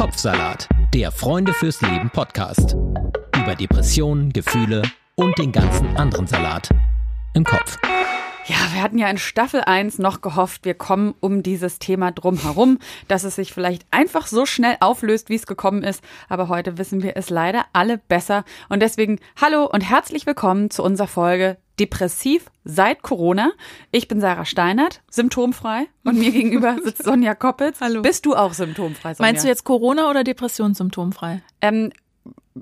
Kopfsalat, der Freunde fürs Leben Podcast. Über Depressionen, Gefühle und den ganzen anderen Salat im Kopf. Ja, wir hatten ja in Staffel 1 noch gehofft, wir kommen um dieses Thema drum herum, dass es sich vielleicht einfach so schnell auflöst, wie es gekommen ist. Aber heute wissen wir es leider alle besser. Und deswegen hallo und herzlich willkommen zu unserer Folge Depressiv seit Corona. Ich bin Sarah Steinert, symptomfrei. Und mir gegenüber sitzt Sonja Koppitz. Hallo. Bist du auch symptomfrei, Sonja? Meinst du jetzt Corona oder Depressionssymptomfrei? Ähm,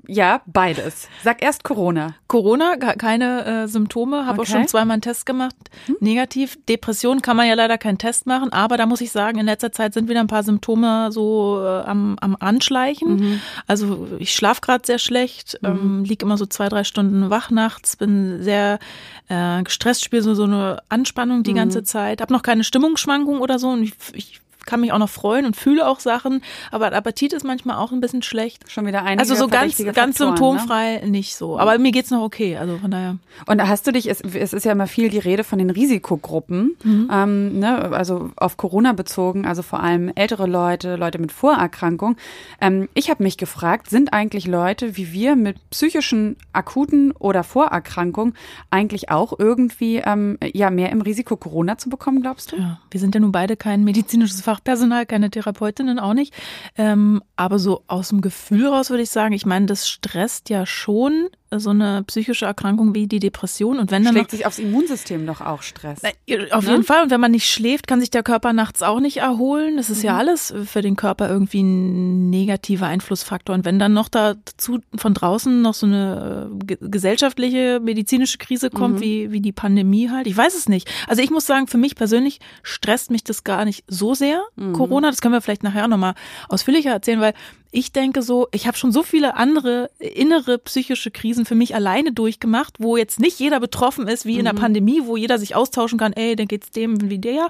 ja, beides. Sag erst Corona. Corona, keine äh, Symptome, habe Okay. auch schon zweimal einen Test gemacht, negativ. Depression kann man ja leider keinen Test machen, aber da muss ich sagen, in letzter Zeit sind wieder ein paar Symptome so äh, am, am Anschleichen. Also ich schlafe gerade sehr schlecht, ähm, lieg immer so zwei, drei Stunden wach nachts, bin sehr äh, gestresst, spiele so, so eine Anspannung die ganze Zeit, habe noch keine Stimmungsschwankung oder so und ich, ich kann mich auch noch freuen und fühle auch Sachen, aber Appetit ist manchmal auch ein bisschen schlecht. Schon wieder einige Also so ganz, verdächtige ganz Faktoren, Ne? symptomfrei nicht so. Aber mir geht's noch okay. Also von daher. Und hast du dich, es, es ist ja immer viel die Rede von den Risikogruppen, Mhm. ähm, ne, also auf Corona bezogen, also vor allem ältere Leute, Leute mit Vorerkrankung. Ähm, ich habe mich gefragt, sind eigentlich Leute wie wir mit psychischen akuten oder Vorerkrankungen eigentlich auch irgendwie ähm, ja mehr im Risiko Corona zu bekommen, glaubst du? Ja, wir sind ja nun beide kein medizinisches Fachpersonal, keine Therapeutinnen auch nicht. Ähm, aber so aus dem Gefühl raus würde ich sagen, ich meine, das stresst ja schon so eine psychische Erkrankung wie die Depression. Und wenn dann noch Schlägt sich aufs Immunsystem doch auch Stress. Na, Auf Ne? jeden Fall. Und wenn man nicht schläft, kann sich der Körper nachts auch nicht erholen. Das ist ja Mhm. alles für den Körper irgendwie ein negativer Einflussfaktor. Und wenn dann noch dazu von draußen noch so eine äh, ge- gesellschaftliche, medizinische Krise kommt, Mhm. wie, wie die Pandemie halt, ich weiß es nicht. Also ich muss sagen, für mich persönlich stresst mich das gar nicht so sehr, Mhm. Corona. Das können wir vielleicht nachher nochmal ausführlicher erzählen, weil ich denke so, ich habe schon so viele andere innere psychische Krisen für mich alleine durchgemacht, wo jetzt nicht jeder betroffen ist, wie in der Pandemie, wo jeder sich austauschen kann, ey, dann geht's dem wie der.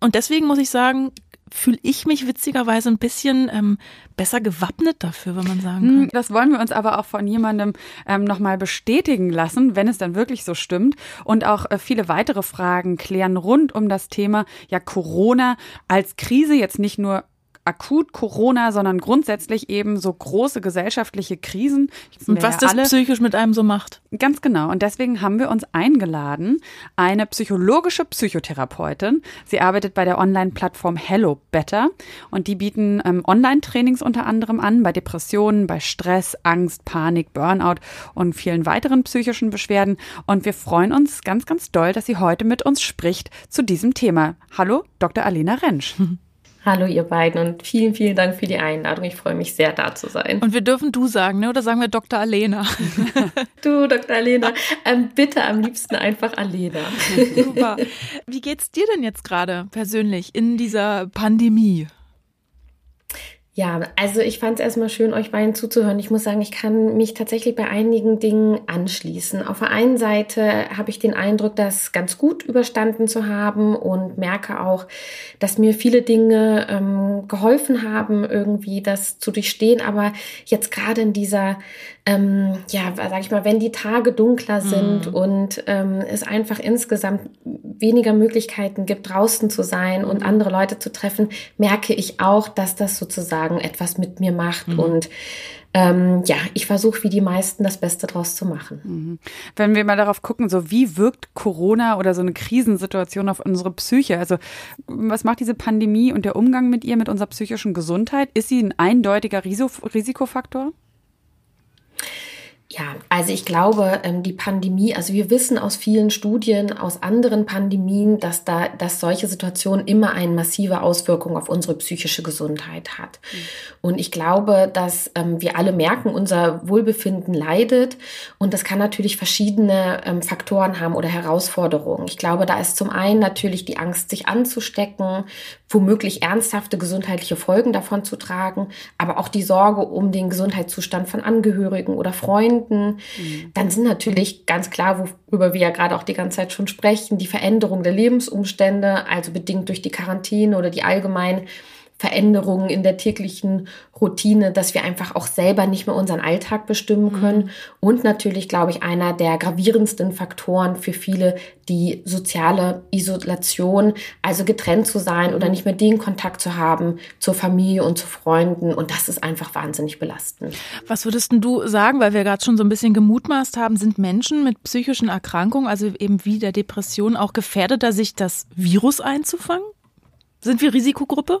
Und deswegen muss ich sagen, fühle ich mich witzigerweise ein bisschen ähm, besser gewappnet dafür, wenn man sagen kann. Hm, Das wollen wir uns aber auch von jemandem ähm, nochmal bestätigen lassen, wenn es dann wirklich so stimmt. Und auch äh, viele weitere Fragen klären rund um das Thema ja Corona als Krise, jetzt nicht nur akut Corona, sondern grundsätzlich eben so große gesellschaftliche Krisen. Und was das psychisch mit einem so macht. Ganz genau. Und deswegen haben wir uns eingeladen, eine psychologische Psychotherapeutin. Sie arbeitet bei der Online-Plattform Hello Better und die bieten ähm, Online-Trainings unter anderem an bei Depressionen, bei Stress, Angst, Panik, Burnout und vielen weiteren psychischen Beschwerden. Und wir freuen uns ganz, ganz doll, dass sie heute mit uns spricht zu diesem Thema. Hallo, Dr. Alena Rentsch. Hallo ihr beiden und vielen, vielen Dank für die Einladung. Ich freue mich sehr, da zu sein. Und wir dürfen du sagen, ne? Oder sagen wir Dr. Alena? Du, Dr. Alena, ähm, bitte am liebsten einfach Alena. Super. Wie geht's dir denn jetzt gerade persönlich in dieser Pandemie? Ja, also ich fand es erstmal schön, euch beiden zuzuhören. Ich muss sagen, ich kann mich tatsächlich bei einigen Dingen anschließen. Auf der einen Seite habe ich den Eindruck, das ganz gut überstanden zu haben und merke auch, dass mir viele Dinge ähm, geholfen haben, irgendwie das zu durchstehen. Aber jetzt gerade in dieser, ähm, ja, sag ich mal, wenn die Tage dunkler sind und ähm, es einfach insgesamt weniger Möglichkeiten gibt, draußen zu sein und andere Leute zu treffen, merke ich auch, dass das sozusagen etwas mit mir macht. Und ähm, ja, ich versuche wie die meisten das Beste draus zu machen. Wenn wir mal darauf gucken, so wie wirkt Corona oder so eine Krisensituation auf unsere Psyche? Also was macht diese Pandemie und der Umgang mit ihr, mit unserer psychischen Gesundheit? Ist sie ein eindeutiger Riso- Risikofaktor? Ja, also ich glaube, ähm, die Pandemie, also wir wissen aus vielen Studien, aus anderen Pandemien, dass da, dass solche Situationen immer eine massive Auswirkung auf unsere psychische Gesundheit hat. Und ich glaube, dass ähm, wir alle merken, unser Wohlbefinden leidet und das kann natürlich verschiedene ähm, Faktoren haben oder Herausforderungen. Ich glaube, da ist zum einen natürlich die Angst, sich anzustecken, womöglich ernsthafte gesundheitliche Folgen davon zu tragen, aber auch die Sorge um den Gesundheitszustand von Angehörigen oder Freunden. Dann sind natürlich ganz klar, worüber wir ja gerade auch die ganze Zeit schon sprechen, die Veränderung der Lebensumstände, also bedingt durch die Quarantäne oder die allgemeinen Veränderungen in der täglichen Routine, dass wir einfach auch selber nicht mehr unseren Alltag bestimmen können. Mhm. Und natürlich, glaube ich, einer der gravierendsten Faktoren für viele, die soziale Isolation, also getrennt zu sein oder mhm. nicht mehr den Kontakt zu haben zur Familie und zu Freunden. Und das ist einfach wahnsinnig belastend. Was würdest du sagen, weil wir gerade schon so ein bisschen gemutmaßt haben, sind Menschen mit psychischen Erkrankungen, also eben wie der Depression, auch gefährdeter, sich das Virus einzufangen? Sind wir Risikogruppe?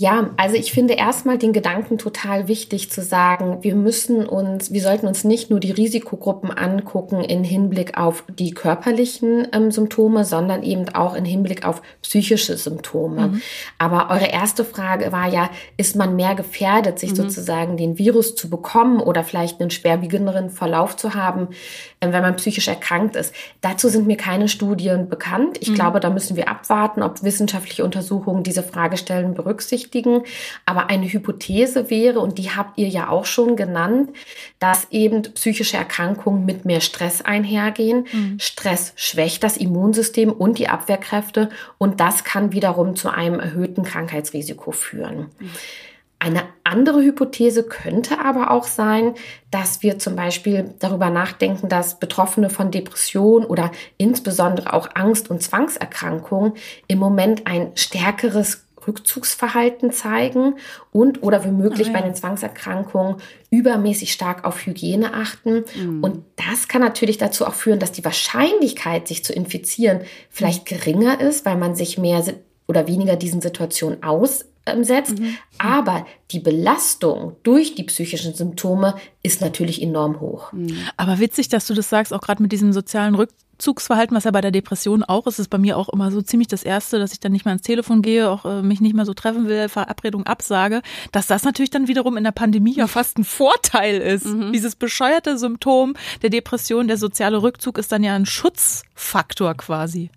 Ja, also ich finde erstmal den Gedanken total wichtig zu sagen, wir müssen uns, wir sollten uns nicht nur die Risikogruppen angucken in Hinblick auf die körperlichen ähm, Symptome, sondern eben auch in Hinblick auf psychische Symptome. Mhm. Aber eure erste Frage war ja, ist man mehr gefährdet, sich mhm. sozusagen den Virus zu bekommen oder vielleicht einen schwerwiegenderen Verlauf zu haben, äh, wenn man psychisch erkrankt ist? Dazu sind mir keine Studien bekannt. Ich mhm. glaube, da müssen wir abwarten, ob wissenschaftliche Untersuchungen diese Fragestellen berücksichtigen berücksichtigen. Aber eine Hypothese wäre, und die habt ihr ja auch schon genannt, dass eben psychische Erkrankungen mit mehr Stress einhergehen. Mhm. Stress schwächt das Immunsystem und die Abwehrkräfte und das kann wiederum zu einem erhöhten Krankheitsrisiko führen. Mhm. Eine andere Hypothese könnte aber auch sein, dass wir zum Beispiel darüber nachdenken, dass Betroffene von Depression oder insbesondere auch Angst- und Zwangserkrankungen im Moment ein stärkeres Rückzugsverhalten zeigen und oder womöglich oh, ja. bei den Zwangserkrankungen übermäßig stark auf Hygiene achten. Mhm. Und das kann natürlich dazu auch führen, dass die Wahrscheinlichkeit, sich zu infizieren, vielleicht geringer ist, weil man sich mehr oder weniger diesen Situationen aussetzt. Mhm. Aber die Belastung durch die psychischen Symptome ist natürlich enorm hoch. Mhm. Aber witzig, dass du das sagst, auch gerade mit diesem sozialen Rückzug. Rückzugsverhalten, was ja bei der Depression auch ist, ist bei mir auch immer so ziemlich das Erste, dass ich dann nicht mehr ans Telefon gehe, auch äh, mich nicht mehr so treffen will, Verabredung absage, dass das natürlich dann wiederum in der Pandemie ja fast ein Vorteil ist. Mhm. Dieses bescheuerte Symptom der Depression, der soziale Rückzug ist dann ja ein Schutzfaktor quasi.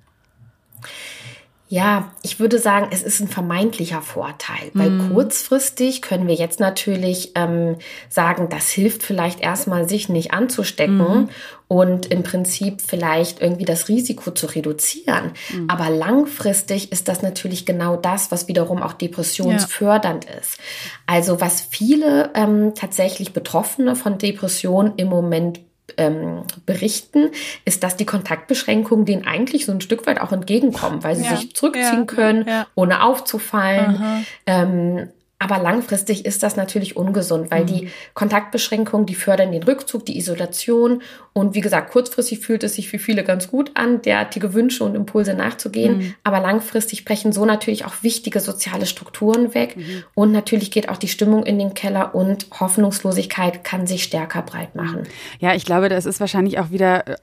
Ja, ich würde sagen, es ist ein vermeintlicher Vorteil, weil mm. kurzfristig können wir jetzt natürlich ähm, sagen, das hilft vielleicht erstmal, sich nicht anzustecken mm. und im Prinzip vielleicht irgendwie das Risiko zu reduzieren. Mm. Aber langfristig ist das natürlich genau das, was wiederum auch depressionsfördernd ja. ist. Also was viele ähm, tatsächlich Betroffene von Depressionen im Moment ähm, berichten, ist, dass die Kontaktbeschränkungen denen eigentlich so ein Stück weit auch entgegenkommen, weil sie ja, sich zurückziehen ja, können, ja. ohne aufzufallen. Ähm, aber langfristig ist das natürlich ungesund, weil mhm. die Kontaktbeschränkungen, die fördern den Rückzug, die Isolation. Und wie gesagt, kurzfristig fühlt es sich für viele ganz gut an, derartige Wünsche und Impulse nachzugehen. Mhm. Aber langfristig brechen so natürlich auch wichtige soziale Strukturen weg. Mhm. Und natürlich geht auch die Stimmung in den Keller und Hoffnungslosigkeit kann sich stärker breit machen. Ja, ich glaube, das ist wahrscheinlich auch wieder äh,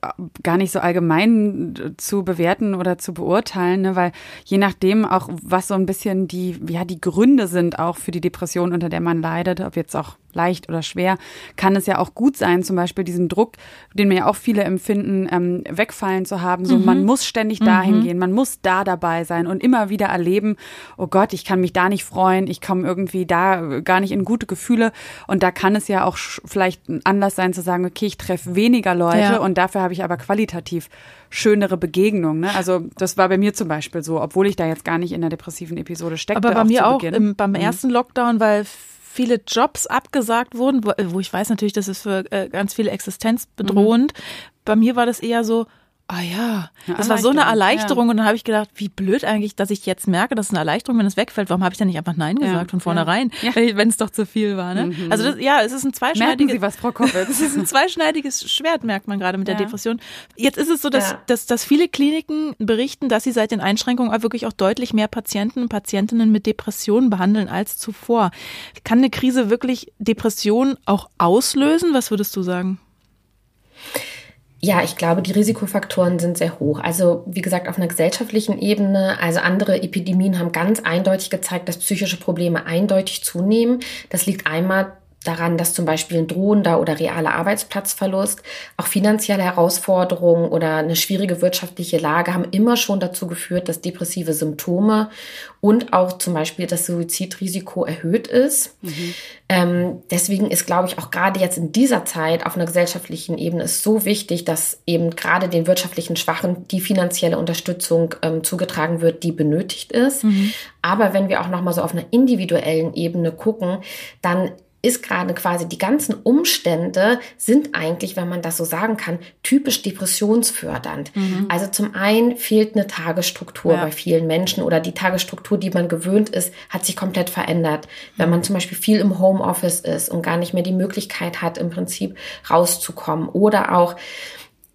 gar nicht so allgemein äh, zu bewerten oder zu beurteilen, ne? weil je nachdem auch, was so ein bisschen die, ja, die Gründe sind auch für für die Depression, unter der man leidet, ob jetzt auch leicht oder schwer, kann es ja auch gut sein, zum Beispiel diesen Druck, den mir ja auch viele empfinden, ähm, wegfallen zu haben. So, mhm. man muss ständig dahin mhm. gehen, man muss da dabei sein und immer wieder erleben, oh Gott, ich kann mich da nicht freuen, ich komme irgendwie da gar nicht in gute Gefühle. Und da kann es ja auch vielleicht ein Anlass sein zu sagen, okay, ich treffe weniger Leute ja. und dafür habe ich aber qualitativ schönere Begegnungen. Ne? Also das war bei mir zum Beispiel so, obwohl ich da jetzt gar nicht in der depressiven Episode steckte. Aber bei mir auch im, beim mhm. ersten Lockdown, weil viele Jobs abgesagt wurden, wo, wo ich weiß natürlich, das ist für äh, ganz viele existenzbedrohend. Mhm. Bei mir war das eher so, Ah ja, das war so eine Erleichterung ja. und dann habe ich gedacht, wie blöd eigentlich, dass ich jetzt merke, dass es eine Erleichterung, wenn es wegfällt. Warum habe ich dann nicht einfach Nein gesagt ja. von vornherein, ja. wenn es doch zu viel war? Ne? Mhm. Also das, ja, es ist ein zweischneidiges. Merken Sie was, Frau Koppitz? es ist ein zweischneidiges Schwert, merkt man gerade mit der Depression. Jetzt ist es so, dass, dass, dass viele Kliniken berichten, dass sie seit den Einschränkungen auch wirklich auch deutlich mehr Patienten und Patientinnen mit Depressionen behandeln als zuvor. Kann eine Krise wirklich Depression auch auslösen? Was würdest du sagen? Ja, ich glaube, die Risikofaktoren sind sehr hoch. Also wie gesagt, auf einer gesellschaftlichen Ebene, also andere Epidemien haben ganz eindeutig gezeigt, dass psychische Probleme eindeutig zunehmen. Das liegt einmal daran, dass zum Beispiel ein drohender oder realer Arbeitsplatzverlust, auch finanzielle Herausforderungen oder eine schwierige wirtschaftliche Lage haben immer schon dazu geführt, dass depressive Symptome und auch zum Beispiel das Suizidrisiko erhöht ist. Mhm. Ähm, deswegen ist, glaube ich, auch gerade jetzt in dieser Zeit auf einer gesellschaftlichen Ebene ist so wichtig, dass eben gerade den wirtschaftlichen Schwachen die finanzielle Unterstützung ähm, zugetragen wird, die benötigt ist. Mhm. Aber wenn wir auch noch mal so auf einer individuellen Ebene gucken, dann ist gerade quasi die ganzen Umstände sind eigentlich, wenn man das so sagen kann, typisch depressionsfördernd. Mhm. Also zum einen fehlt eine Tagesstruktur ja. bei vielen Menschen oder die Tagesstruktur, die man gewöhnt ist, hat sich komplett verändert. Wenn man zum Beispiel viel im Homeoffice ist und gar nicht mehr die Möglichkeit hat, im Prinzip rauszukommen oder auch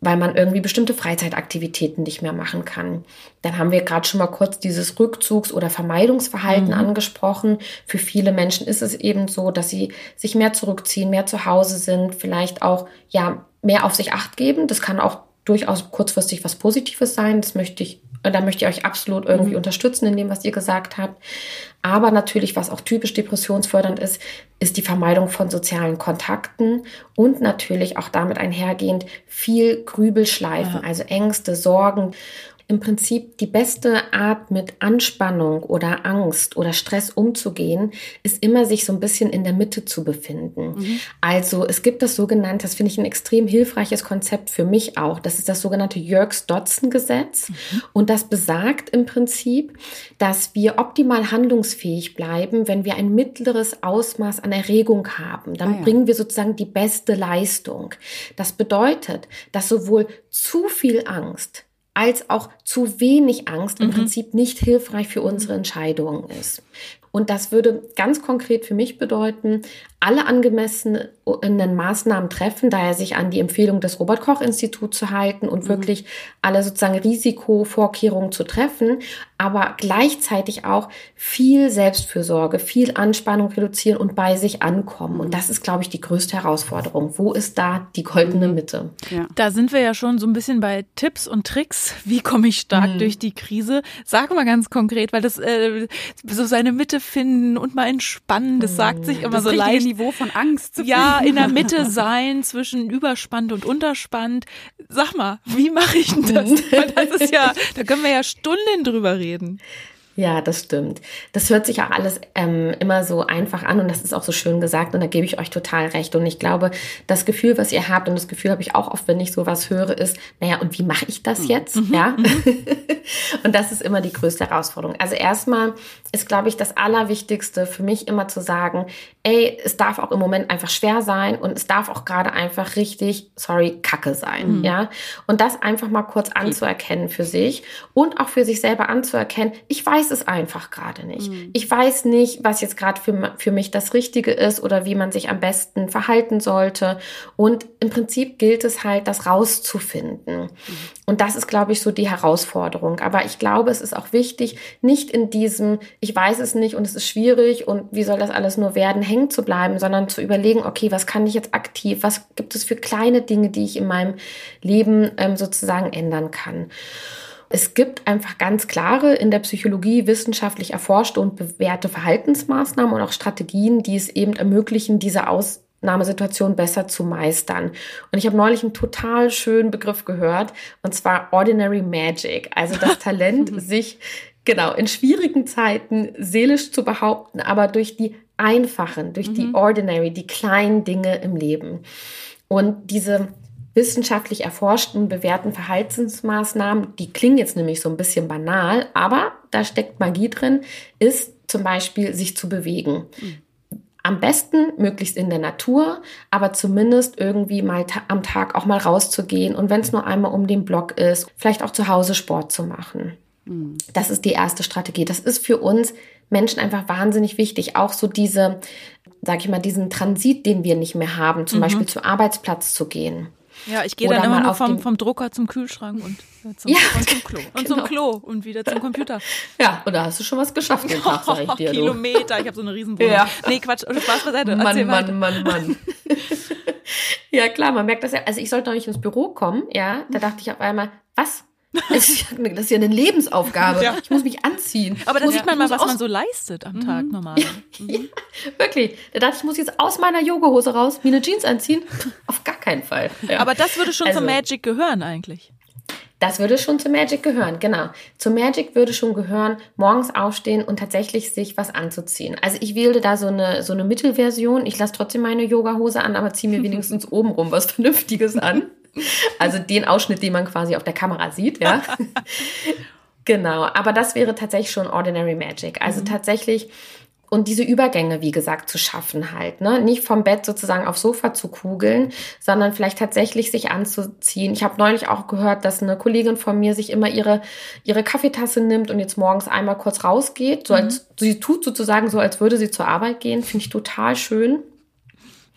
weil man irgendwie bestimmte Freizeitaktivitäten nicht mehr machen kann. Dann haben wir gerade schon mal kurz dieses Rückzugs- oder Vermeidungsverhalten mhm. angesprochen. Für viele Menschen ist es eben so, dass sie sich mehr zurückziehen, mehr zu Hause sind, vielleicht auch ja mehr auf sich acht geben. Das kann auch durchaus kurzfristig was Positives sein. Das möchte ich, da möchte ich euch absolut irgendwie mhm. unterstützen in dem, was ihr gesagt habt. Aber natürlich, was auch typisch depressionsfördernd ist, ist die Vermeidung von sozialen Kontakten und natürlich auch damit einhergehend viel Grübelschleifen, ja. also Ängste, Sorgen im Prinzip die beste Art mit Anspannung oder Angst oder Stress umzugehen, ist immer sich so ein bisschen in der Mitte zu befinden. Mhm. Also es gibt das sogenannte, das finde ich ein extrem hilfreiches Konzept für mich auch, das ist das sogenannte Yerkes-Dodson-Gesetz mhm. und das besagt im Prinzip, dass wir optimal handlungsfähig bleiben, wenn wir ein mittleres Ausmaß an Erregung haben. Dann ah, ja. bringen wir sozusagen die beste Leistung. Das bedeutet, dass sowohl zu viel Angst als auch zu wenig Angst im mhm. Prinzip nicht hilfreich für unsere Entscheidungen ist. Und das würde ganz konkret für mich bedeuten, alle angemessenen Maßnahmen treffen, daher sich an die Empfehlung des Robert Koch Instituts zu halten und mhm. wirklich alle sozusagen Risikovorkehrungen zu treffen, aber gleichzeitig auch viel Selbstfürsorge, viel Anspannung reduzieren und bei sich ankommen. Und das ist, glaube ich, die größte Herausforderung. Wo ist da die goldene mhm. Mitte? Ja. Da sind wir ja schon so ein bisschen bei Tipps und Tricks. Wie komme ich stark mhm. durch die Krise? Sag mal ganz konkret, weil das äh, so seine Mitte finden und mal entspannen, das sagt sich immer das so leicht Niveau von Angst zu Ja, in der Mitte sein zwischen überspannt und unterspannt. Sag mal, wie mache ich denn das? Weil das ist ja, da können wir ja Stunden drüber reden. Ja, das stimmt. Das hört sich auch alles ähm, immer so einfach an und das ist auch so schön gesagt und da gebe ich euch total recht. Und ich glaube, das Gefühl, was ihr habt und das Gefühl habe ich auch oft, wenn ich sowas höre, ist, naja, und wie mache ich das mhm. jetzt? Mhm. Ja. Mhm. und das ist immer die größte Herausforderung. Also erstmal ist, glaube ich, das Allerwichtigste für mich immer zu sagen, ey, es darf auch im Moment einfach schwer sein und es darf auch gerade einfach richtig, sorry, Kacke sein. Mhm. Ja. Und das einfach mal kurz anzuerkennen für sich und auch für sich selber anzuerkennen, ich weiß, es einfach gerade nicht. Mhm. Ich weiß nicht, was jetzt gerade für, für mich das Richtige ist oder wie man sich am besten verhalten sollte. Und im Prinzip gilt es halt, das rauszufinden. Mhm. Und das ist, glaube ich, so die Herausforderung. Aber ich glaube, es ist auch wichtig, nicht in diesem, ich weiß es nicht und es ist schwierig und wie soll das alles nur werden, hängen zu bleiben, sondern zu überlegen, okay, was kann ich jetzt aktiv, was gibt es für kleine Dinge, die ich in meinem Leben ähm, sozusagen ändern kann. Es gibt einfach ganz klare in der Psychologie wissenschaftlich erforschte und bewährte Verhaltensmaßnahmen und auch Strategien, die es eben ermöglichen, diese Ausnahmesituation besser zu meistern. Und ich habe neulich einen total schönen Begriff gehört, und zwar Ordinary Magic, also das Talent, sich genau in schwierigen Zeiten seelisch zu behaupten, aber durch die einfachen, durch mhm. die ordinary, die kleinen Dinge im Leben. Und diese wissenschaftlich erforschten, bewährten Verhaltensmaßnahmen, die klingen jetzt nämlich so ein bisschen banal, aber da steckt Magie drin, ist zum Beispiel sich zu bewegen. Am besten möglichst in der Natur, aber zumindest irgendwie mal ta am Tag auch mal rauszugehen und wenn es nur einmal um den Block ist, vielleicht auch zu Hause Sport zu machen. Das ist die erste Strategie. Das ist für uns Menschen einfach wahnsinnig wichtig. Auch so diese, sag ich mal, diesen Transit, den wir nicht mehr haben, zum mhm. Beispiel zu Arbeitsplatz zu gehen. Ja, ich gehe dann immer nur vom, vom Drucker zum Kühlschrank und, äh, zum, ja, und zum Klo. Und genau. zum Klo und wieder zum Computer. Ja, und da hast du schon was geschafft den Tag, sag ich dir. Kilometer, ich habe so eine Riesenwohnung. Ja. Nee, Quatsch, Spaß beiseite. Mann, Mann, Mann, Mann. ja, klar, man merkt das ja. Also ich sollte noch nicht ins Büro kommen, ja. Da dachte ich auf einmal, was? Das ist ja eine Lebensaufgabe. Ja. Ich muss mich anziehen. Aber da sieht man mal, was man so leistet am Tag mhm. normal. Mhm. Ja. Wirklich. Da dachte ich, ich muss jetzt aus meiner Yogahose raus, mir eine Jeans anziehen. Auf gar keinen Fall. Ja. Aber das würde schon also, zur Magic gehören eigentlich. Das würde schon zur Magic gehören, genau. Zur Magic würde schon gehören, morgens aufstehen und tatsächlich sich was anzuziehen. Also ich wähle da so eine, so eine Mittelversion. Ich lasse trotzdem meine Yogahose an, aber ziehe mir wenigstens obenrum was Vernünftiges an. Also den Ausschnitt, den man quasi auf der Kamera sieht, ja. genau, aber das wäre tatsächlich schon Ordinary Magic. Also mhm. tatsächlich und diese Übergänge, wie gesagt, zu schaffen halt. Ne? Nicht vom Bett sozusagen aufs Sofa zu kugeln, sondern vielleicht tatsächlich sich anzuziehen. Ich habe neulich auch gehört, dass eine Kollegin von mir sich immer ihre, ihre Kaffeetasse nimmt und jetzt morgens einmal kurz rausgeht. So als, mhm. sie tut sozusagen so, als würde sie zur Arbeit gehen. Finde ich total schön.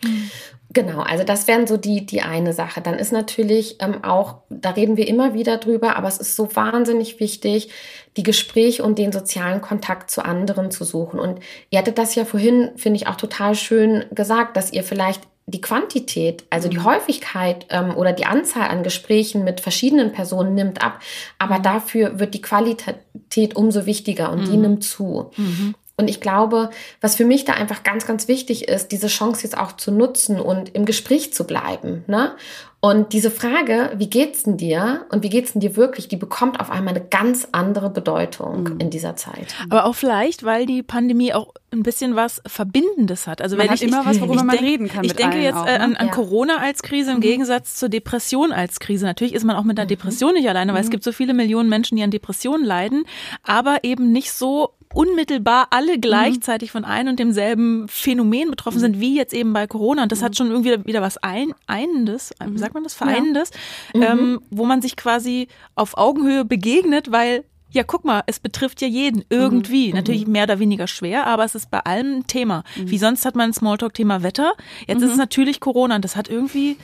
Mhm. Genau, also das wären so die, die eine Sache. Dann ist natürlich ähm, auch, da reden wir immer wieder drüber, aber es ist so wahnsinnig wichtig, die Gespräche und den sozialen Kontakt zu anderen zu suchen. Und ihr hattet das ja vorhin, finde ich, auch total schön gesagt, dass ihr vielleicht die Quantität, also die mhm. Häufigkeit ähm, oder die Anzahl an Gesprächen mit verschiedenen Personen nimmt ab, aber mhm. dafür wird die Qualität umso wichtiger und mhm. die nimmt zu. Mhm. Und ich glaube, was für mich da einfach ganz, ganz wichtig ist, diese Chance jetzt auch zu nutzen und im Gespräch zu bleiben. Ne? Und diese Frage, wie geht's denn dir und wie geht's denn dir wirklich, die bekommt auf einmal eine ganz andere Bedeutung mhm. in dieser Zeit. Aber auch vielleicht, weil die Pandemie auch ein bisschen was Verbindendes hat. Also man wenn hat ich immer was, worüber man reden kann. Ich denke jetzt auch, äh, an, an ja. Corona als Krise im mhm. Gegensatz zur Depression als Krise. Natürlich ist man auch mit einer mhm. Depression nicht alleine, weil es mhm. gibt so viele Millionen Menschen, die an Depressionen leiden, aber eben nicht so unmittelbar alle mhm. gleichzeitig von einem und demselben Phänomen betroffen sind, wie jetzt eben bei Corona. Und das hat schon irgendwie wieder was ein, Einendes, mhm. sagt man das, Vereinendes, ja. ähm, mhm. wo man sich quasi auf Augenhöhe begegnet, weil ja, guck mal, es betrifft ja jeden irgendwie. Mhm. Natürlich mehr oder weniger schwer, aber es ist bei allem ein Thema. Mhm. Wie sonst hat man ein Smalltalk-Thema Wetter. Jetzt mhm. ist es natürlich Corona und das hat irgendwie,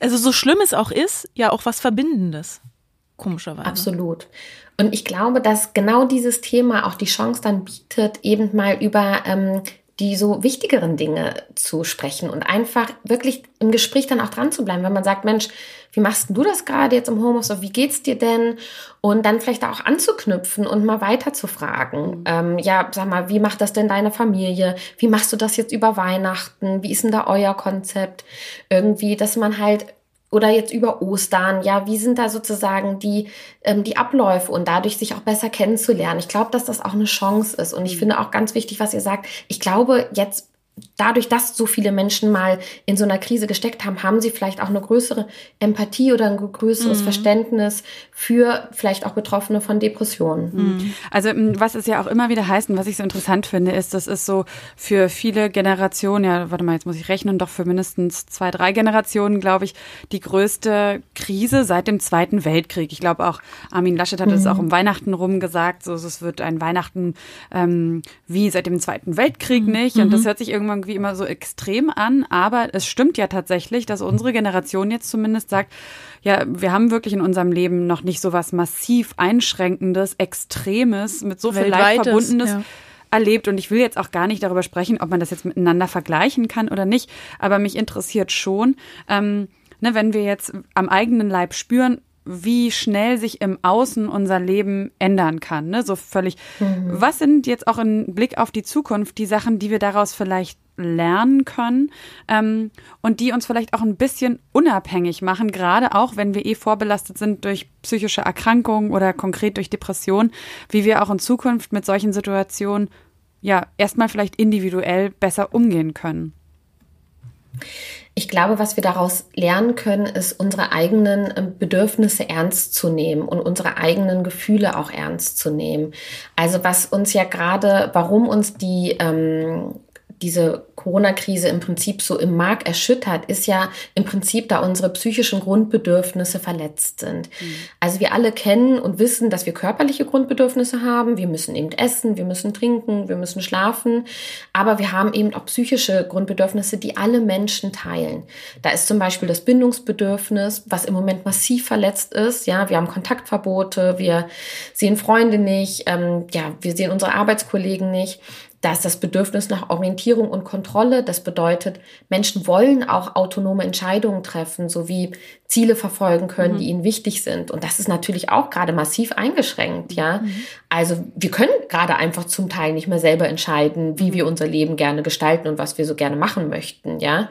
also so schlimm es auch ist, ja auch was Verbindendes. Komischerweise. Absolut. Und ich glaube, dass genau dieses Thema auch die Chance dann bietet, eben mal über ähm, die so wichtigeren Dinge zu sprechen und einfach wirklich im Gespräch dann auch dran zu bleiben, wenn man sagt, Mensch, wie machst du das gerade jetzt im Homeoffice? Wie geht's dir denn? Und dann vielleicht auch anzuknüpfen und mal weiter zu fragen. Ähm, ja, sag mal, wie macht das denn deine Familie? Wie machst du das jetzt über Weihnachten? Wie ist denn da euer Konzept? Irgendwie, dass man halt oder jetzt über Ostern, ja, wie sind da sozusagen die, ähm, die Abläufe und dadurch sich auch besser kennenzulernen. Ich glaube, dass das auch eine Chance ist. Und ich mhm. finde auch ganz wichtig, was ihr sagt. Ich glaube, jetzt dadurch, dass so viele Menschen mal in so einer Krise gesteckt haben, haben sie vielleicht auch eine größere Empathie oder ein größeres mhm. Verständnis für vielleicht auch Betroffene von Depressionen. Mhm. Also was es ja auch immer wieder heißt und was ich so interessant finde, ist, das ist so für viele Generationen, ja, warte mal, jetzt muss ich rechnen, doch für mindestens zwei, drei Generationen, glaube ich, die größte Krise seit dem Zweiten Weltkrieg. Ich glaube auch, Armin Laschet hat mhm. es auch um Weihnachten rum gesagt, so es wird ein Weihnachten ähm, wie seit dem Zweiten Weltkrieg mhm. nicht. Und das mhm. hört sich irgendwie irgendwie immer so extrem an, aber es stimmt ja tatsächlich, dass unsere Generation jetzt zumindest sagt, ja, wir haben wirklich in unserem Leben noch nicht so was massiv einschränkendes, extremes, mit so viel Leid verbundenes. Ja erlebt und ich will jetzt auch gar nicht darüber sprechen, ob man das jetzt miteinander vergleichen kann oder nicht, aber mich interessiert schon, ähm, ne, wenn wir jetzt am eigenen Leib spüren, wie schnell sich im Außen unser Leben ändern kann. Ne? So völlig. Mhm. Was sind jetzt auch im Blick auf die Zukunft die Sachen, die wir daraus vielleicht lernen können ähm, und die uns vielleicht auch ein bisschen unabhängig machen, gerade auch wenn wir eh vorbelastet sind durch psychische Erkrankungen oder konkret durch Depressionen, wie wir auch in Zukunft mit solchen Situationen ja erstmal vielleicht individuell besser umgehen können. Ich glaube, was wir daraus lernen können, ist, unsere eigenen ähm, Bedürfnisse ernst zu nehmen und unsere eigenen Gefühle auch ernst zu nehmen. Also was uns ja gerade, warum uns die ähm, diese Corona-Krise im Prinzip so im Mark erschüttert, ist ja im Prinzip, da unsere psychischen Grundbedürfnisse verletzt sind. Mhm. Also wir alle kennen und wissen, dass wir körperliche Grundbedürfnisse haben. Wir müssen eben essen, wir müssen trinken, wir müssen schlafen. Aber wir haben eben auch psychische Grundbedürfnisse, die alle Menschen teilen. Da ist zum Beispiel das Bindungsbedürfnis, was im Moment massiv verletzt ist. Ja, wir haben Kontaktverbote, wir sehen Freunde nicht, ähm, ja, wir sehen unsere Arbeitskollegen nicht. Da ist das Bedürfnis nach Orientierung und Kontrolle. Das bedeutet, Menschen wollen auch autonome Entscheidungen treffen, sowie Ziele verfolgen können, mhm. die ihnen wichtig sind. Und das ist natürlich auch gerade massiv eingeschränkt, ja. Mhm. Also wir können gerade einfach zum Teil nicht mehr selber entscheiden, wie mhm. wir unser Leben gerne gestalten und was wir so gerne machen möchten, ja.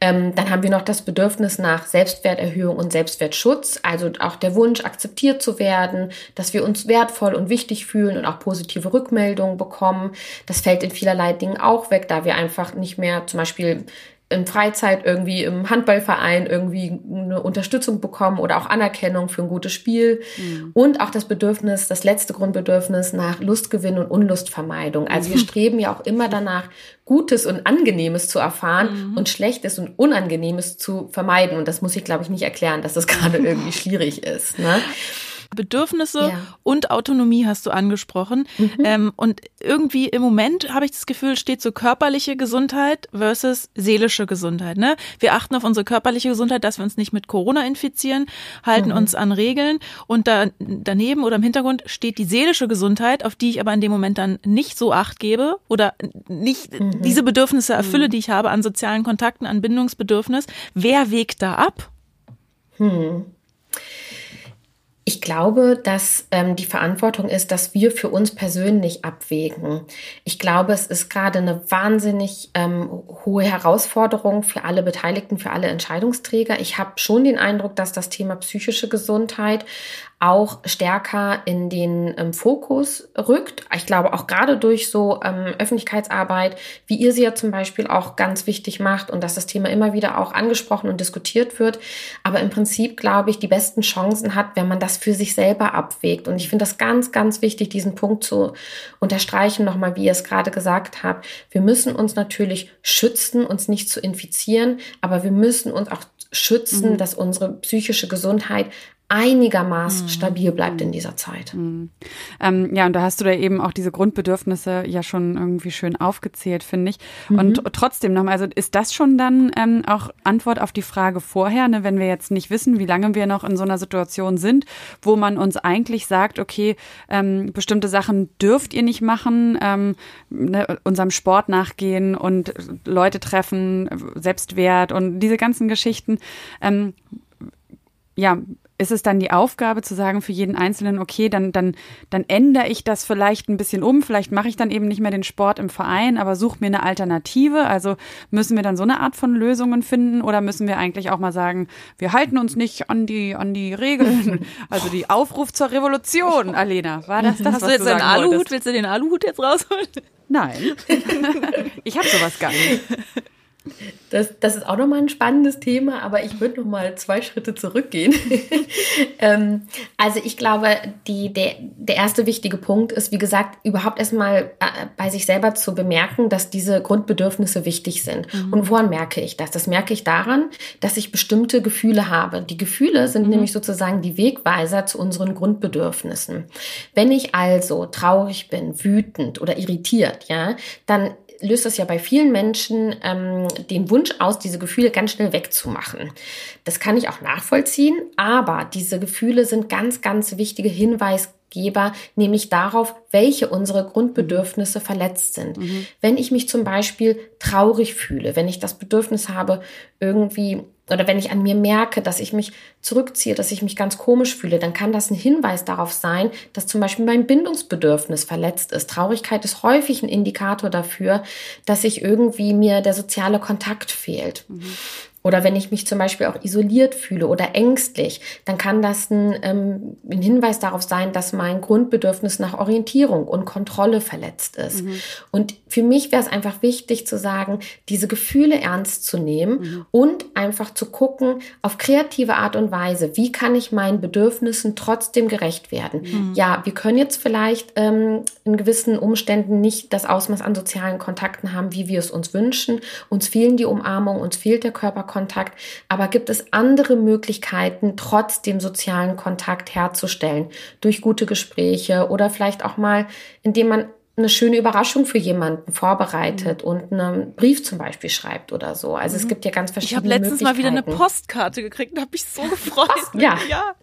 Ähm, dann haben wir noch das Bedürfnis nach Selbstwerterhöhung und Selbstwertschutz, also auch der Wunsch, akzeptiert zu werden, dass wir uns wertvoll und wichtig fühlen und auch positive Rückmeldungen bekommen. Das fällt in vielerlei Dingen auch weg, da wir einfach nicht mehr zum Beispiel in Freizeit irgendwie im Handballverein irgendwie eine Unterstützung bekommen oder auch Anerkennung für ein gutes Spiel. Mhm. Und auch das Bedürfnis, das letzte Grundbedürfnis nach Lustgewinn und Unlustvermeidung. Also wir mhm. streben ja auch immer danach, Gutes und Angenehmes zu erfahren mhm. und Schlechtes und Unangenehmes zu vermeiden. Und das muss ich, glaube ich, nicht erklären, dass das gerade irgendwie schwierig ist. Ne? Bedürfnisse ja. und Autonomie hast du angesprochen. Mhm. Ähm, und irgendwie im Moment habe ich das Gefühl, steht so körperliche Gesundheit versus seelische Gesundheit. Ne? Wir achten auf unsere körperliche Gesundheit, dass wir uns nicht mit Corona infizieren, halten mhm. uns an Regeln und da, daneben oder im Hintergrund steht die seelische Gesundheit, auf die ich aber in dem Moment dann nicht so acht gebe oder nicht mhm. diese Bedürfnisse erfülle, mhm. die ich habe an sozialen Kontakten, an Bindungsbedürfnis. Wer wägt da ab? Hm. Ich glaube, dass ähm, die Verantwortung ist, dass wir für uns persönlich abwägen. Ich glaube, es ist gerade eine wahnsinnig ähm, hohe Herausforderung für alle Beteiligten, für alle Entscheidungsträger. Ich habe schon den Eindruck, dass das Thema psychische Gesundheit auch stärker in den ähm, Fokus rückt. Ich glaube auch gerade durch so ähm, Öffentlichkeitsarbeit, wie ihr sie ja zum Beispiel auch ganz wichtig macht und dass das Thema immer wieder auch angesprochen und diskutiert wird. Aber im Prinzip glaube ich, die besten Chancen hat, wenn man das für sich selber abwägt. Und ich finde das ganz, ganz wichtig, diesen Punkt zu unterstreichen, nochmal, wie ihr es gerade gesagt habt. Wir müssen uns natürlich schützen, uns nicht zu infizieren, aber wir müssen uns auch schützen, mhm. dass unsere psychische Gesundheit einigermaßen mhm. stabil bleibt in dieser Zeit. Mhm. Ähm, ja, und da hast du da eben auch diese Grundbedürfnisse ja schon irgendwie schön aufgezählt, finde ich. Mhm. Und trotzdem nochmal, also ist das schon dann ähm, auch Antwort auf die Frage vorher, ne, wenn wir jetzt nicht wissen, wie lange wir noch in so einer Situation sind, wo man uns eigentlich sagt, okay, ähm, bestimmte Sachen dürft ihr nicht machen, ähm, ne, unserem Sport nachgehen und Leute treffen, Selbstwert und diese ganzen Geschichten. Ähm, ja, ist es dann die Aufgabe zu sagen für jeden Einzelnen, okay, dann, dann, dann ändere ich das vielleicht ein bisschen um. Vielleicht mache ich dann eben nicht mehr den Sport im Verein, aber suche mir eine Alternative. Also müssen wir dann so eine Art von Lösungen finden oder müssen wir eigentlich auch mal sagen, wir halten uns nicht an die, an die Regeln. Also die Aufruf zur Revolution, Alena. War das das, Hast was du jetzt du einen Aluhut? Willst du den Aluhut jetzt rausholen? Nein. ich habe sowas gar nicht. Das, das ist auch nochmal ein spannendes Thema, aber ich würde nochmal zwei Schritte zurückgehen. ähm, also ich glaube, die, der, der erste wichtige Punkt ist, wie gesagt, überhaupt erstmal äh, bei sich selber zu bemerken, dass diese Grundbedürfnisse wichtig sind. Mhm. Und woran merke ich das? Das merke ich daran, dass ich bestimmte Gefühle habe. Die Gefühle sind mhm. nämlich sozusagen die Wegweiser zu unseren Grundbedürfnissen. Wenn ich also traurig bin, wütend oder irritiert, ja, dann löst das ja bei vielen Menschen ähm, den Wunsch aus, diese Gefühle ganz schnell wegzumachen. Das kann ich auch nachvollziehen, aber diese Gefühle sind ganz, ganz wichtige Hinweisgeber, nämlich darauf, welche unsere Grundbedürfnisse verletzt sind. Mhm. Wenn ich mich zum Beispiel traurig fühle, wenn ich das Bedürfnis habe, irgendwie oder wenn ich an mir merke, dass ich mich zurückziehe, dass ich mich ganz komisch fühle, dann kann das ein Hinweis darauf sein, dass zum Beispiel mein Bindungsbedürfnis verletzt ist. Traurigkeit ist häufig ein Indikator dafür, dass sich irgendwie mir der soziale Kontakt fehlt. Mhm. Oder wenn ich mich zum Beispiel auch isoliert fühle oder ängstlich, dann kann das ein, ähm, ein Hinweis darauf sein, dass mein Grundbedürfnis nach Orientierung und Kontrolle verletzt ist. Mhm. Und für mich wäre es einfach wichtig zu sagen, diese Gefühle ernst zu nehmen mhm. und einfach zu gucken, auf kreative Art und Weise, wie kann ich meinen Bedürfnissen trotzdem gerecht werden. Mhm. Ja, wir können jetzt vielleicht ähm, in gewissen Umständen nicht das Ausmaß an sozialen Kontakten haben, wie wir es uns wünschen. Uns fehlen die Umarmung, uns fehlt der Körper Kontakt. Aber gibt es andere Möglichkeiten, trotzdem sozialen Kontakt herzustellen? Durch gute Gespräche oder vielleicht auch mal, indem man eine schöne Überraschung für jemanden vorbereitet mhm. und einen Brief zum Beispiel schreibt oder so. Also mhm. es gibt ja ganz verschiedene Ich habe letztens mal wieder eine Postkarte gekriegt und habe mich so gefreut. Post, ja. ja.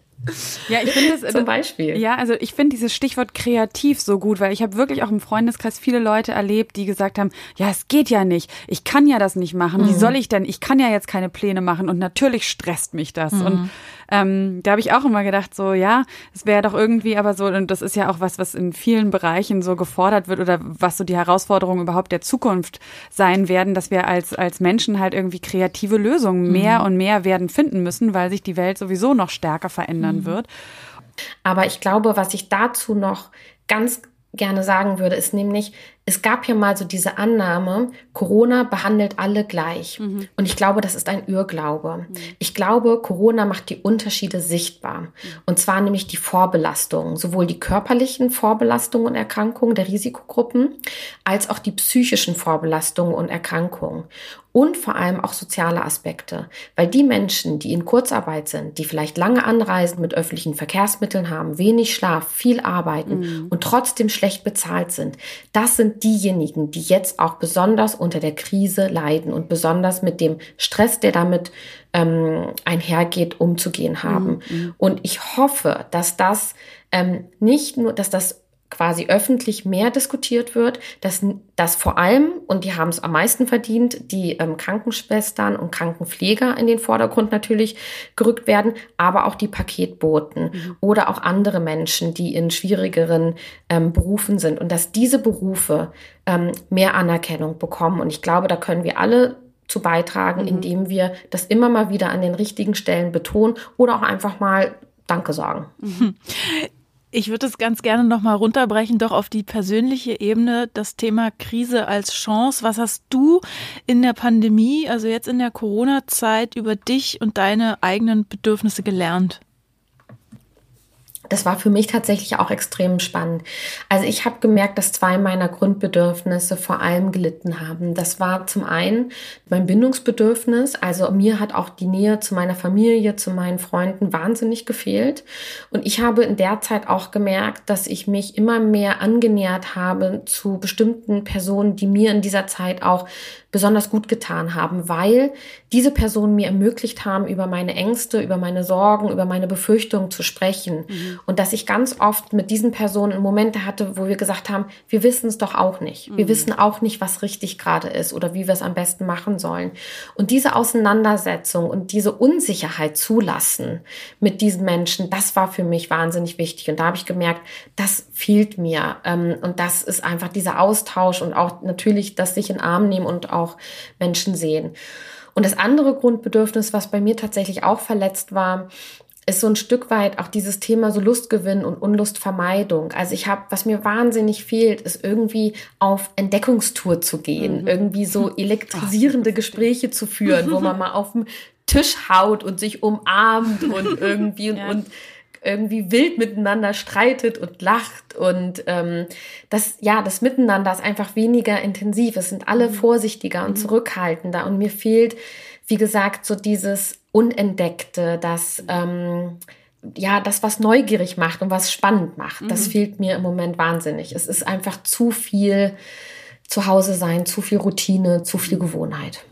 Ja, ich finde es zum Beispiel. Ja, also ich finde dieses Stichwort kreativ so gut, weil ich habe wirklich auch im Freundeskreis viele Leute erlebt, die gesagt haben, ja, es geht ja nicht, ich kann ja das nicht machen. Wie mhm. soll ich denn? Ich kann ja jetzt keine Pläne machen und natürlich stresst mich das. Mhm. Und ähm, da habe ich auch immer gedacht, so ja, es wäre doch irgendwie aber so, und das ist ja auch was, was in vielen Bereichen so gefordert wird oder was so die Herausforderungen überhaupt der Zukunft sein werden, dass wir als, als Menschen halt irgendwie kreative Lösungen mehr mhm. und mehr werden finden müssen, weil sich die Welt sowieso noch stärker verändern mhm. wird. Aber ich glaube, was ich dazu noch ganz gerne sagen würde, ist nämlich, es gab ja mal so diese Annahme, Corona behandelt alle gleich. Mhm. Und ich glaube, das ist ein Irrglaube. Mhm. Ich glaube, Corona macht die Unterschiede sichtbar. Mhm. Und zwar nämlich die Vorbelastung, sowohl die körperlichen Vorbelastungen und Erkrankungen der Risikogruppen, als auch die psychischen Vorbelastungen und Erkrankungen und vor allem auch soziale Aspekte. Weil die Menschen, die in Kurzarbeit sind, die vielleicht lange anreisen mit öffentlichen Verkehrsmitteln haben, wenig Schlaf, viel arbeiten mhm. und trotzdem schlecht bezahlt sind, das sind diejenigen, die jetzt auch besonders unter der Krise leiden und besonders mit dem Stress, der damit ähm, einhergeht, umzugehen haben. Mhm. Und ich hoffe, dass das ähm, nicht nur, dass das quasi öffentlich mehr diskutiert wird, dass, dass vor allem, und die haben es am meisten verdient, die ähm, Krankenschwestern und Krankenpfleger in den Vordergrund natürlich gerückt werden, aber auch die Paketboten mhm. oder auch andere Menschen, die in schwierigeren ähm, Berufen sind und dass diese Berufe ähm, mehr Anerkennung bekommen. Und ich glaube, da können wir alle zu beitragen, mhm. indem wir das immer mal wieder an den richtigen Stellen betonen oder auch einfach mal Danke sagen. Ich würde es ganz gerne nochmal runterbrechen, doch auf die persönliche Ebene, das Thema Krise als Chance. Was hast du in der Pandemie, also jetzt in der Corona-Zeit, über dich und deine eigenen Bedürfnisse gelernt? Das war für mich tatsächlich auch extrem spannend. Also ich habe gemerkt, dass zwei meiner Grundbedürfnisse vor allem gelitten haben. Das war zum einen mein Bindungsbedürfnis. Also mir hat auch die Nähe zu meiner Familie, zu meinen Freunden wahnsinnig gefehlt. Und ich habe in der Zeit auch gemerkt, dass ich mich immer mehr angenähert habe zu bestimmten Personen, die mir in dieser Zeit auch besonders gut getan haben, weil diese Personen mir ermöglicht haben, über meine Ängste, über meine Sorgen, über meine Befürchtungen zu sprechen. Mhm. Und dass ich ganz oft mit diesen Personen Momente hatte, wo wir gesagt haben, wir wissen es doch auch nicht. Wir mhm. wissen auch nicht, was richtig gerade ist oder wie wir es am besten machen sollen. Und diese Auseinandersetzung und diese Unsicherheit zulassen mit diesen Menschen, das war für mich wahnsinnig wichtig. Und da habe ich gemerkt, das fehlt mir. Ähm, und das ist einfach dieser Austausch und auch natürlich das sich in Arm nehmen und auch Menschen sehen. Und das andere Grundbedürfnis, was bei mir tatsächlich auch verletzt war, ist so ein Stück weit auch dieses Thema so Lustgewinn und Unlustvermeidung. Also ich habe, was mir wahnsinnig fehlt, ist irgendwie auf Entdeckungstour zu gehen, mhm. irgendwie so elektrisierende Gespräche zu führen, wo man mal auf den Tisch haut und sich umarmt und irgendwie ja. und irgendwie wild miteinander streitet und lacht und ähm, das ja das Miteinander ist einfach weniger intensiv. Es sind alle mhm. vorsichtiger und mhm. zurückhaltender und mir fehlt, wie gesagt, so dieses Unentdeckte, das ähm, ja, das, was neugierig macht und was spannend macht, mhm. das fehlt mir im Moment wahnsinnig. Es ist einfach zu viel zu Hause sein, zu viel Routine, zu viel Gewohnheit.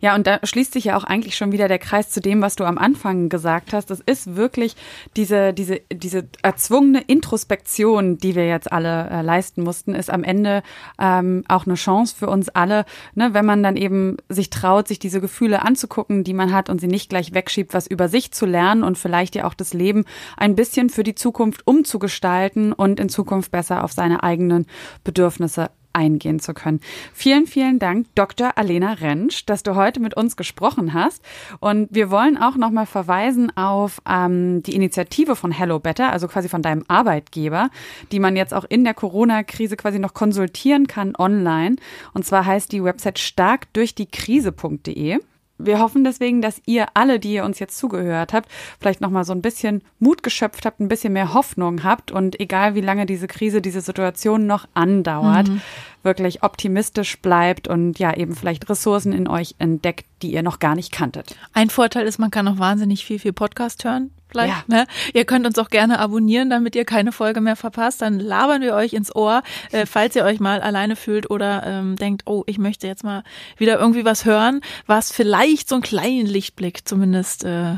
Ja, und da schließt sich ja auch eigentlich schon wieder der Kreis zu dem, was du am Anfang gesagt hast. Es ist wirklich diese, diese, diese erzwungene Introspektion, die wir jetzt alle äh, leisten mussten, ist am Ende ähm, auch eine Chance für uns alle, ne, wenn man dann eben sich traut, sich diese Gefühle anzugucken, die man hat und sie nicht gleich wegschiebt, was über sich zu lernen und vielleicht ja auch das Leben ein bisschen für die Zukunft umzugestalten und in Zukunft besser auf seine eigenen Bedürfnisse eingehen zu können. Vielen, vielen Dank, Dr. Alena Rentsch, dass du heute mit uns gesprochen hast. Und wir wollen auch nochmal verweisen auf ähm, die Initiative von Hello Better, also quasi von deinem Arbeitgeber, die man jetzt auch in der Corona-Krise quasi noch konsultieren kann online. Und zwar heißt die Website stark durch die Krise.de. Wir hoffen deswegen, dass ihr alle, die ihr uns jetzt zugehört habt, vielleicht noch mal so ein bisschen Mut geschöpft habt, ein bisschen mehr Hoffnung habt und egal wie lange diese Krise, diese Situation noch andauert, mhm. wirklich optimistisch bleibt und ja eben vielleicht Ressourcen in euch entdeckt, die ihr noch gar nicht kanntet. Ein Vorteil ist, man kann noch wahnsinnig viel, viel Podcast hören vielleicht. Ja. Ne? Ihr könnt uns auch gerne abonnieren, damit ihr keine Folge mehr verpasst. Dann labern wir euch ins Ohr, äh, falls ihr euch mal alleine fühlt oder ähm, denkt, oh, ich möchte jetzt mal wieder irgendwie was hören, was vielleicht so einen kleinen Lichtblick zumindest äh,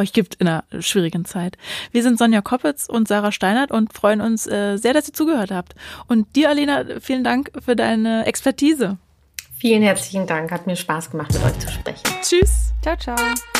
euch gibt in einer schwierigen Zeit. Wir sind Sonja Koppitz und Sarah Steinert und freuen uns äh, sehr, dass ihr zugehört habt. Und dir, Alena, vielen Dank für deine Expertise. Vielen herzlichen Dank. Hat mir Spaß gemacht, mit euch zu sprechen. Tschüss. Ciao, ciao.